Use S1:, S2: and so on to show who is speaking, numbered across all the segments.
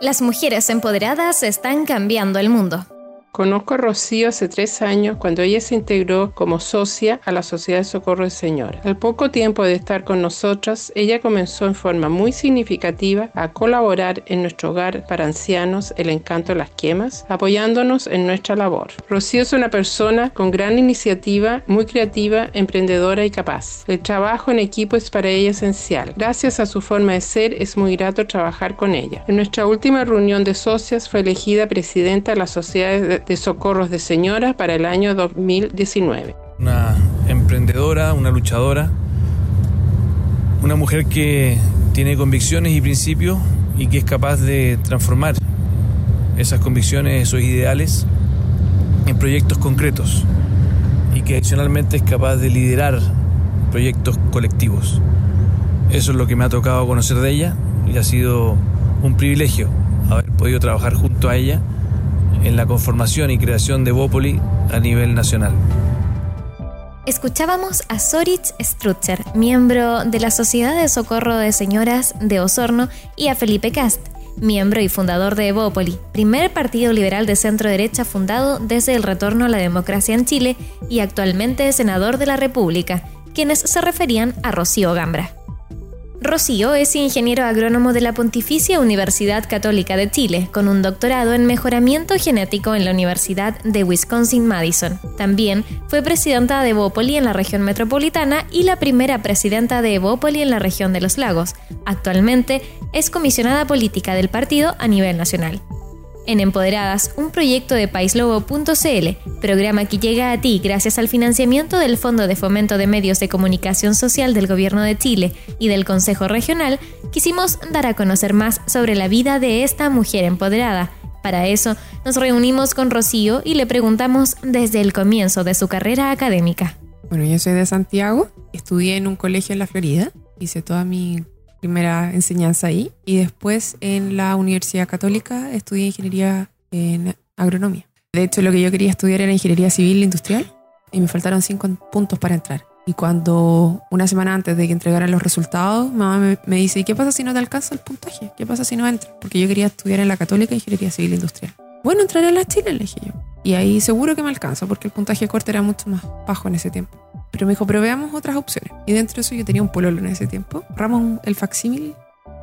S1: Las mujeres empoderadas están cambiando el mundo.
S2: Conozco a Rocío hace tres años cuando ella se integró como socia a la Sociedad de Socorro de Señoras. Al poco tiempo de estar con nosotras, ella comenzó en forma muy significativa a colaborar en nuestro hogar para ancianos El Encanto de las Quemas, apoyándonos en nuestra labor. Rocío es una persona con gran iniciativa, muy creativa, emprendedora y capaz. El trabajo en equipo es para ella esencial. Gracias a su forma de ser, es muy grato trabajar con ella. En nuestra última reunión de socias fue elegida presidenta de la Sociedad de de Socorros de Señoras para el año 2019.
S3: Una emprendedora, una luchadora, una mujer que tiene convicciones y principios y que es capaz de transformar esas convicciones, esos ideales en proyectos concretos y que adicionalmente es capaz de liderar proyectos colectivos. Eso es lo que me ha tocado conocer de ella y ha sido un privilegio haber podido trabajar junto a ella en la conformación y creación de Bópoli a nivel nacional.
S1: Escuchábamos a Soritz Strutzer, miembro de la Sociedad de Socorro de Señoras de Osorno, y a Felipe Cast, miembro y fundador de Evópoli, primer partido liberal de centro derecha fundado desde el retorno a la democracia en Chile y actualmente senador de la República, quienes se referían a Rocío Gambra. Rocío es ingeniero agrónomo de la Pontificia Universidad Católica de Chile, con un doctorado en mejoramiento genético en la Universidad de Wisconsin-Madison. También fue presidenta de Evópoli en la región metropolitana y la primera presidenta de Evópoli en la región de los lagos. Actualmente es comisionada política del partido a nivel nacional en Empoderadas, un proyecto de paislobo.cl, programa que llega a ti gracias al financiamiento del Fondo de Fomento de Medios de Comunicación Social del Gobierno de Chile y del Consejo Regional, quisimos dar a conocer más sobre la vida de esta mujer empoderada. Para eso, nos reunimos con Rocío y le preguntamos desde el comienzo de su carrera académica.
S4: Bueno, yo soy de Santiago, estudié en un colegio en la Florida, hice toda mi primera enseñanza ahí. Y después en la Universidad Católica estudié ingeniería en agronomía. De hecho, lo que yo quería estudiar era ingeniería civil industrial y me faltaron cinco puntos para entrar. Y cuando una semana antes de que entregaran los resultados, mamá me, dice, ¿y qué pasa si no te alcanza el puntaje? ¿Qué pasa si no entras? Porque yo quería estudiar en la Católica Ingeniería Civil Industrial. Bueno, entraré a la Chile, le dije yo. Y ahí seguro que me alcanza, porque el puntaje corto era mucho más bajo en ese tiempo. Pero me dijo, pero veamos otras opciones. Y dentro de eso yo tenía un pololo en ese tiempo. Ramos el facsímil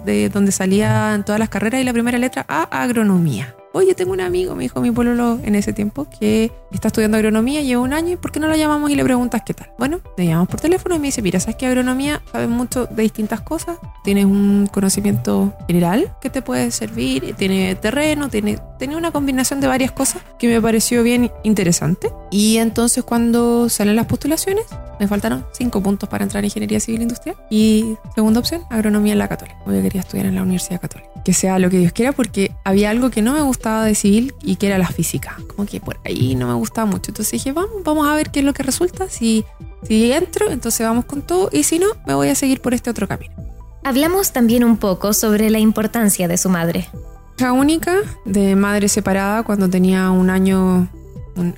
S4: de donde salían todas las carreras y la primera letra A, agronomía. Oye, tengo un amigo, me dijo mi pololo en ese tiempo, que está estudiando agronomía, lleva un año, y ¿por qué no lo llamamos y le preguntas qué tal? Bueno, le llamamos por teléfono y me dice, mira, sabes que agronomía sabes mucho de distintas cosas, tienes un conocimiento general que te puede servir, tiene terreno, tiene, tiene una combinación de varias cosas que me pareció bien interesante. Y entonces cuando salen las postulaciones, me faltaron cinco puntos para entrar en ingeniería civil industrial. Y segunda opción, agronomía en la católica. Yo quería estudiar en la Universidad Católica. Que sea lo que Dios quiera, porque había algo que no me gustaba de civil y que era la física. Como que por ahí no me gustaba mucho. Entonces dije, vamos, vamos a ver qué es lo que resulta. Si, si entro, entonces vamos con todo. Y si no, me voy a seguir por este otro camino.
S1: Hablamos también un poco sobre la importancia de su madre.
S4: Hija única, de madre separada, cuando tenía un año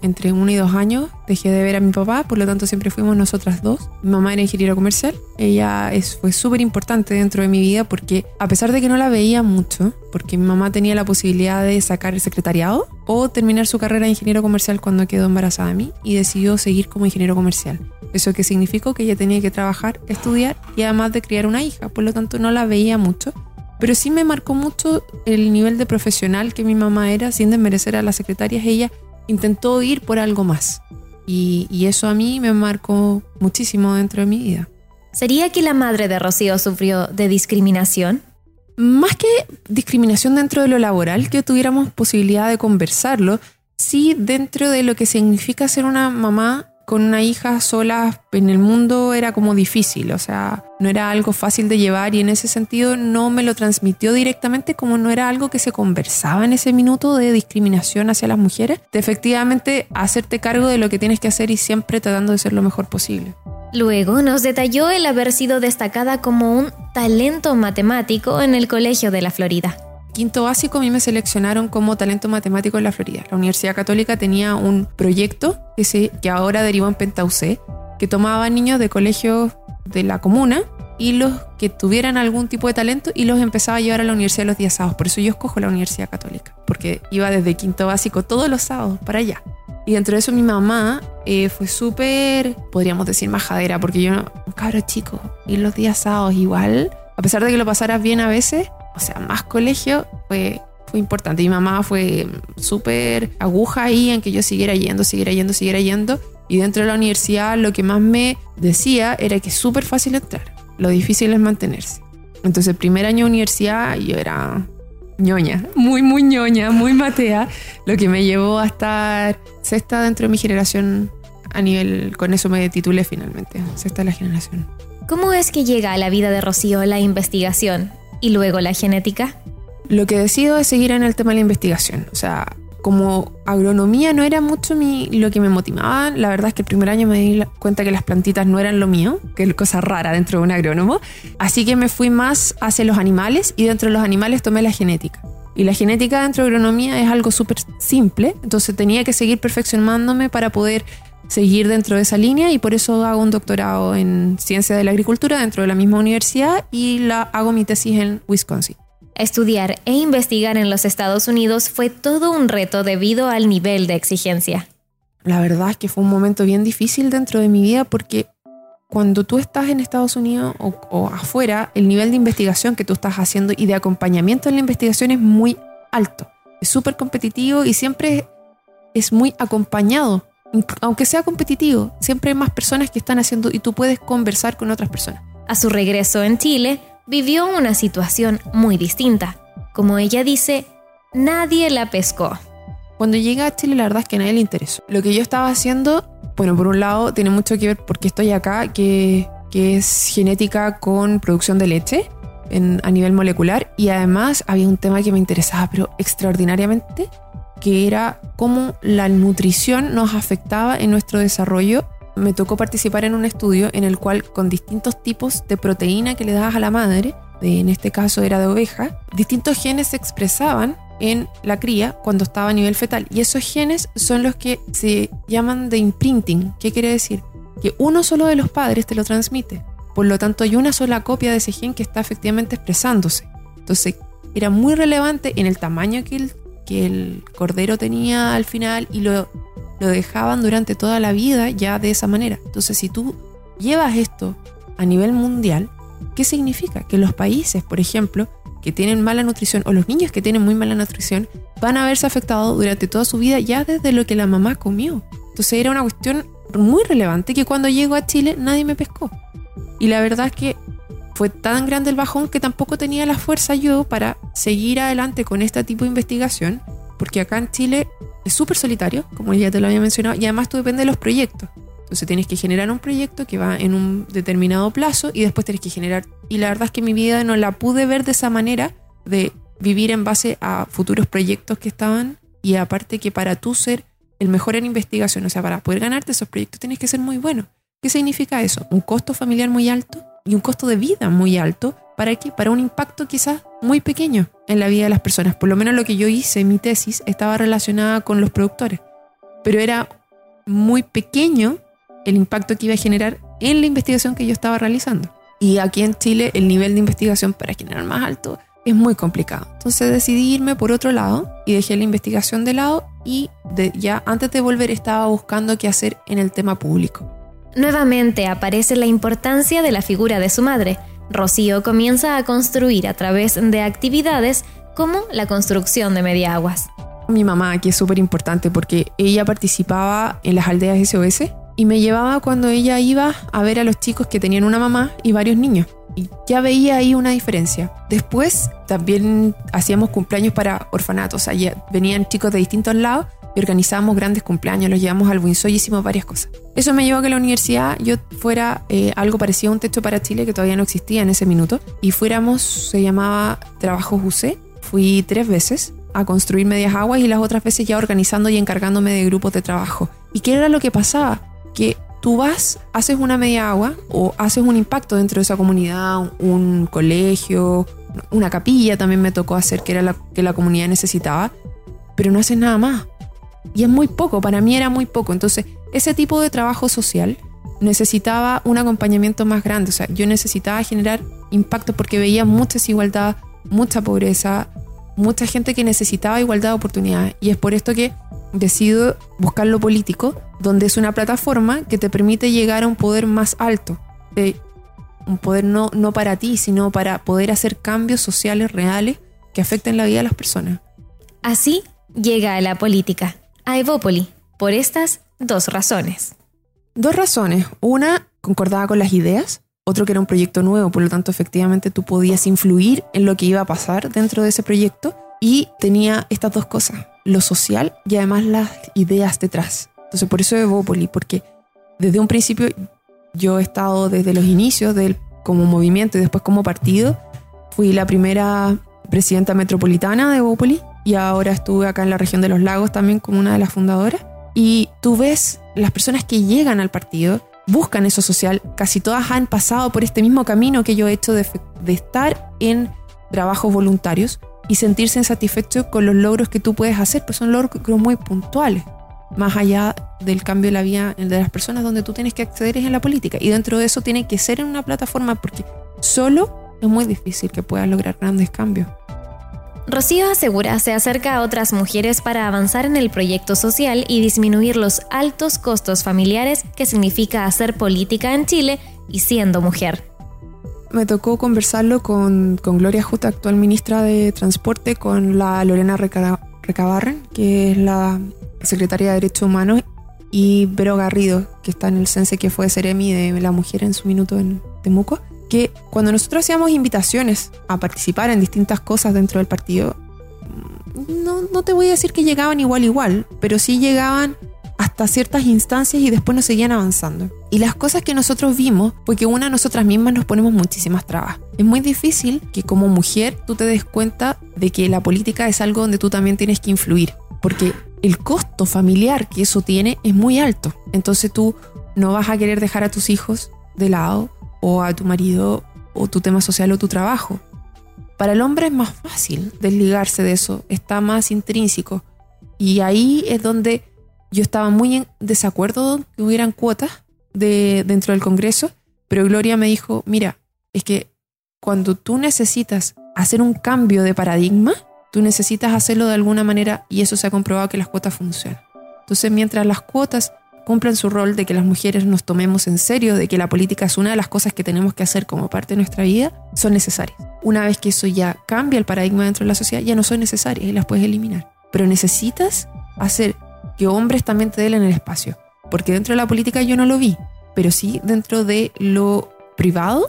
S4: entre uno y dos años dejé de ver a mi papá, por lo tanto siempre fuimos nosotras dos. Mi mamá era ingeniera comercial, ella fue súper importante dentro de mi vida porque a pesar de que no la veía mucho, porque mi mamá tenía la posibilidad de sacar el secretariado o terminar su carrera de ingeniero comercial cuando quedó embarazada de mí y decidió seguir como ingeniero comercial. Eso que significó que ella tenía que trabajar, estudiar y además de criar una hija, por lo tanto no la veía mucho pero sí me marcó mucho el nivel de profesional que mi mamá era, sin desmerecer a las secretarias. Ella intentó ir por algo más. Y, eso a mí me marcó muchísimo dentro de mi vida.
S1: ¿Sería que la madre de Rocío sufrió de discriminación?
S4: Más que discriminación dentro de lo laboral, que tuviéramos posibilidad de conversarlo, sí dentro de lo que significa ser una mamá con una hija sola en el mundo era como difícil, o sea, no era algo fácil de llevar y en ese sentido no me lo transmitió directamente como no era algo que se conversaba en ese minuto de discriminación hacia las mujeres, de efectivamente hacerte cargo de lo que tienes que hacer y siempre tratando de ser lo mejor posible.
S1: Luego nos detalló el haber sido destacada como un talento matemático en el Colegio de la Florida
S4: quinto básico a mí me seleccionaron como talento matemático en la Florida. La Universidad Católica tenía un proyecto que, se, que ahora derivó en Pentauce, que tomaba niños de colegios de la comuna y los que tuvieran algún tipo de talento y los empezaba a llevar a la universidad los días sábados. Por eso yo escojo la Universidad Católica, porque iba desde quinto básico todos los sábados para allá. Y dentro de eso mi mamá eh, fue súper, podríamos decir, majadera, porque yo, un cabro chico, ir los días sábados igual, a pesar de que lo pasaras bien a veces, o sea, más colegio, fue, fue importante. Mi mamá fue súper aguja ahí en que yo siguiera yendo, siguiera yendo, siguiera yendo. Y dentro de la universidad lo que más me decía era que es súper fácil entrar, lo difícil es mantenerse. Entonces, el primer año de universidad yo era ñoña, muy, muy ñoña, muy matea, lo que me llevó a estar sexta dentro de mi generación a nivel, con eso me titulé finalmente, sexta de la generación.
S1: ¿Cómo es que llega a la vida de Rocío la investigación y luego la genética?
S4: Lo que decido es seguir en el tema de la investigación, o sea, como agronomía no era mucho mi, lo que me motivaba, la verdad es que el primer año me di cuenta que las plantitas no eran lo mío, que es cosa rara dentro de un agrónomo, así que me fui más hacia los animales y dentro de los animales tomé la genética. Y la genética dentro de agronomía es algo súper simple, entonces tenía que seguir perfeccionándome para poder seguir dentro de esa línea y por eso hago un doctorado en ciencia de la agricultura dentro de la misma universidad y la hago mi tesis en Wisconsin.
S1: Estudiar e investigar en los Estados Unidos fue todo un reto debido al nivel de exigencia.
S4: La verdad es que fue un momento bien difícil dentro de mi vida porque cuando tú estás en Estados Unidos o, afuera, el nivel de investigación que tú estás haciendo y de acompañamiento en la investigación es muy alto. Es súper competitivo y siempre es muy acompañado. Aunque sea competitivo, siempre hay más personas que están haciendo y tú puedes conversar con otras personas.
S1: A su regreso en Chile, vivió una situación muy distinta. Como ella dice, nadie la pescó.
S4: Cuando llega a Chile, la verdad es que a nadie le interesó. Lo que yo estaba haciendo, bueno, por un lado, tiene mucho que ver porque estoy acá, que, que es genética con producción de leche en, a nivel molecular. Y además había un tema que me interesaba, pero extraordinariamente, que era cómo la nutrición nos afectaba en nuestro desarrollo me tocó participar en un estudio en el cual con distintos tipos de proteína que le dabas a la madre, en este caso era de oveja, distintos genes se expresaban en la cría cuando estaba a nivel fetal. Y esos genes son los que se llaman de imprinting. ¿Qué quiere decir? Que uno solo de los padres te lo transmite. Por lo tanto, hay una sola copia de ese gen que está efectivamente expresándose. Entonces, era muy relevante en el tamaño que el, el cordero tenía al final y lo lo dejaban durante toda la vida ya de esa manera. Entonces, si tú llevas esto a nivel mundial, ¿qué significa? Que los países, por ejemplo, que tienen mala nutrición o los niños que tienen muy mala nutrición van a verse afectados durante toda su vida ya desde lo que la mamá comió. Entonces era una cuestión muy relevante que cuando llego a Chile nadie me pescó. Y la verdad es que fue tan grande el bajón que tampoco tenía la fuerza yo para seguir adelante con este tipo de investigación, porque acá en Chile es súper solitario, como ya te lo había mencionado, y además tú depende de los proyectos. Entonces tienes que generar un proyecto que va en un determinado plazo y después tienes que generar. Y la verdad es que mi vida no la pude ver de esa manera, de vivir en base a futuros proyectos que estaban. Y aparte que para tú ser el mejor en investigación, o sea, para poder ganarte esos proyectos tienes que ser muy bueno. ¿Qué significa eso? Un costo familiar muy alto y un costo de vida muy alto. ¿Para qué? Para un impacto quizás muy pequeño en la vida de las personas. Por lo menos lo que yo hice, mi tesis, estaba relacionada con los productores. Pero era muy pequeño el impacto que iba a generar en la investigación que yo estaba realizando. Y aquí en Chile el nivel de investigación para generar más alto es muy complicado. Entonces decidí irme por otro lado y dejé la investigación de lado y ya antes de volver estaba buscando qué hacer en el tema público.
S1: Nuevamente aparece la importancia de la figura de su madre, Rocío comienza a construir a través de actividades como la construcción de mediaguas.
S4: Mi mamá, que es súper importante porque ella participaba en las aldeas SOS y me llevaba cuando ella iba a ver a los chicos que tenían una mamá y varios niños. Y ya veía ahí una diferencia. Después también hacíamos cumpleaños para orfanatos. Allí venían chicos de distintos lados y organizábamos grandes cumpleaños, los llevamos al Winsoy y hicimos varias cosas. Eso me llevó a que la universidad yo fuera eh, algo parecido a un techo para Chile que todavía no existía en ese minuto y fuéramos, se llamaba Trabajo UC. Fui tres veces a construir medias aguas y las otras veces ya organizando y encargándome de grupos de trabajo. ¿Y qué era lo que pasaba? Que tú vas, haces una media agua o haces un impacto dentro de esa comunidad, un, colegio, una capilla también me tocó hacer que era la que la comunidad necesitaba, pero no haces nada más. Y es muy poco, para mí era muy poco. Entonces, ese tipo de trabajo social necesitaba un acompañamiento más grande, o sea, yo necesitaba generar impacto porque veía mucha desigualdad, mucha pobreza, mucha gente que necesitaba igualdad de oportunidades. Y es por esto que decido buscar lo político, donde es una plataforma que te permite llegar a un poder más alto. un poder no, no para ti, sino para poder hacer cambios sociales reales que afecten la vida de las personas.
S1: Así llega a la política, a Evópoli, por estas dos razones.
S4: Dos razones. Una, concordaba con las ideas. Otro, que era un proyecto nuevo, por lo tanto, efectivamente tú podías influir en lo que iba a pasar dentro de ese proyecto. Y tenía estas dos cosas, lo social y además las ideas detrás. Entonces, por eso Evópoli, porque desde un principio yo he estado desde los inicios del, como movimiento y después como partido. Fui la primera presidenta metropolitana de Evópoli y ahora estuve acá en la región de los lagos también como una de las fundadoras. Y tú ves las personas que llegan al partido, buscan eso social, casi todas han pasado por este mismo camino que yo he hecho de, estar en trabajos voluntarios y sentirse insatisfechos con los logros que tú puedes hacer, pues son logros muy puntuales, más allá del cambio de la vida de las personas donde tú tienes que acceder es en la política y dentro de eso tiene que ser en una plataforma porque solo es muy difícil que puedas lograr grandes cambios.
S1: Rocío asegura se acerca a otras mujeres para avanzar en el proyecto social y disminuir los altos costos familiares que significa hacer política en Chile y siendo mujer.
S4: Me tocó conversarlo con, Gloria Juta, actual ministra de Transporte, con la Lorena Recabarren, que es la secretaria de Derechos Humanos, y Vero Garrido, que está en el CENSE, que fue Ceremi de la mujer en su minuto en Temuco que cuando nosotros hacíamos invitaciones a participar en distintas cosas dentro del partido, no, no te voy a decir que llegaban igual igual, pero sí llegaban hasta ciertas instancias y después nos seguían avanzando. Y las cosas que nosotros vimos fue que una nosotras mismas nos ponemos muchísimas trabas. Es muy difícil que como mujer tú te des cuenta de que la política es algo donde tú también tienes que influir, porque el costo familiar que eso tiene es muy alto. Entonces tú no vas a querer dejar a tus hijos de lado, o a tu marido o tu tema social o tu trabajo. Para el hombre es más fácil desligarse de eso, está más intrínseco. Y ahí es donde yo estaba muy en desacuerdo que hubieran cuotas de, dentro del Congreso, pero Gloria me dijo, mira, es que cuando tú necesitas hacer un cambio de paradigma, tú necesitas hacerlo de alguna manera y eso se ha comprobado que las cuotas funcionan. Entonces, mientras las cuotas cumplan su rol de que las mujeres nos tomemos en serio, de que la política es una de las cosas que tenemos que hacer como parte de nuestra vida, son necesarias. Una vez que eso ya cambia el paradigma dentro de la sociedad, ya no son necesarias y las puedes eliminar. Pero necesitas hacer que hombres también te den el espacio. Porque dentro de la política yo no lo vi, pero sí dentro de lo privado,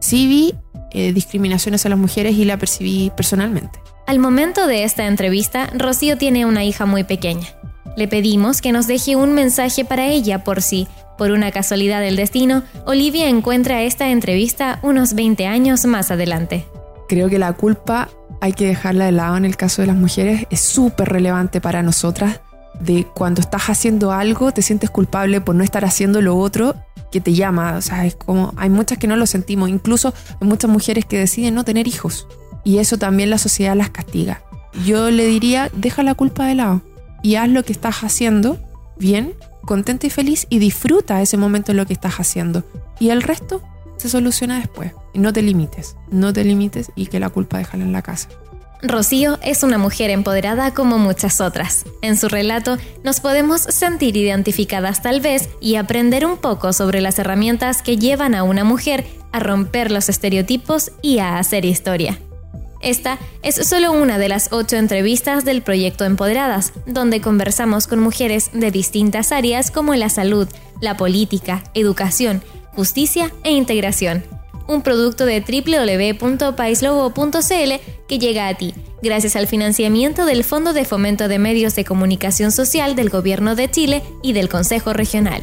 S4: sí vi eh, discriminaciones a las mujeres y la percibí personalmente.
S1: Al momento de esta entrevista, Rocío tiene una hija muy pequeña. Le pedimos que nos deje un mensaje para ella por si, por una casualidad del destino, Olivia encuentra esta entrevista unos 20 años más adelante.
S4: Creo que la culpa hay que dejarla de lado en el caso de las mujeres. Es súper relevante para nosotras de cuando estás haciendo algo, te sientes culpable por no estar haciendo lo otro que te llama. O sea, es como, hay muchas que no lo sentimos. Incluso hay muchas mujeres que deciden no tener hijos. Y eso también la sociedad las castiga. Yo le diría, deja la culpa de lado y haz lo que estás haciendo bien, contenta y feliz y disfruta ese momento en lo que estás haciendo. Y el resto se soluciona después. no te limites, no te limites y que la culpa déjala en la casa.
S1: Rocío es una mujer empoderada como muchas otras. En su relato nos podemos sentir identificadas tal vez y aprender un poco sobre las herramientas que llevan a una mujer a romper los estereotipos y a hacer historia. Esta es solo una de las ocho entrevistas del proyecto Empoderadas, donde conversamos con mujeres de distintas áreas como la salud, la política, educación, justicia e integración. Un producto de www.paislogo.cl que llega a ti gracias al financiamiento del Fondo de Fomento de Medios de Comunicación Social del Gobierno de Chile y del Consejo Regional.